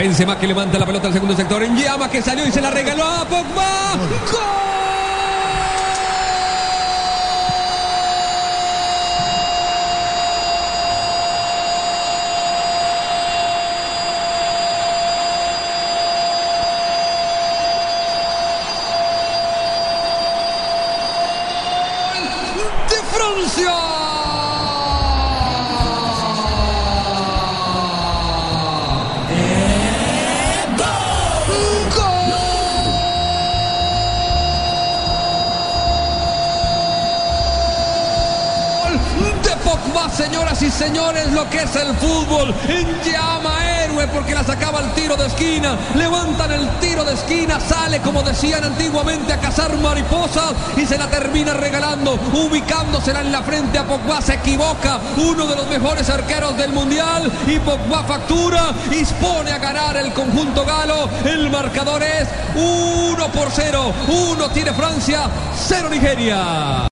Benzema que levanta la pelota al segundo sector. En llama que salió y se la regaló a Pogba. ¡Gol! de Francia. Pogba, señoras y señores, lo que es el fútbol. En llama héroe porque la sacaba el tiro de esquina. Levantan el tiro de esquina, sale como decían antiguamente a cazar mariposas y se la termina regalando, ubicándosela en la frente a Pogba. Se equivoca uno de los mejores arqueros del mundial y Pogba factura y pone a ganar el conjunto galo. El marcador es 1 por 0. 1 tiene Francia, 0 Nigeria.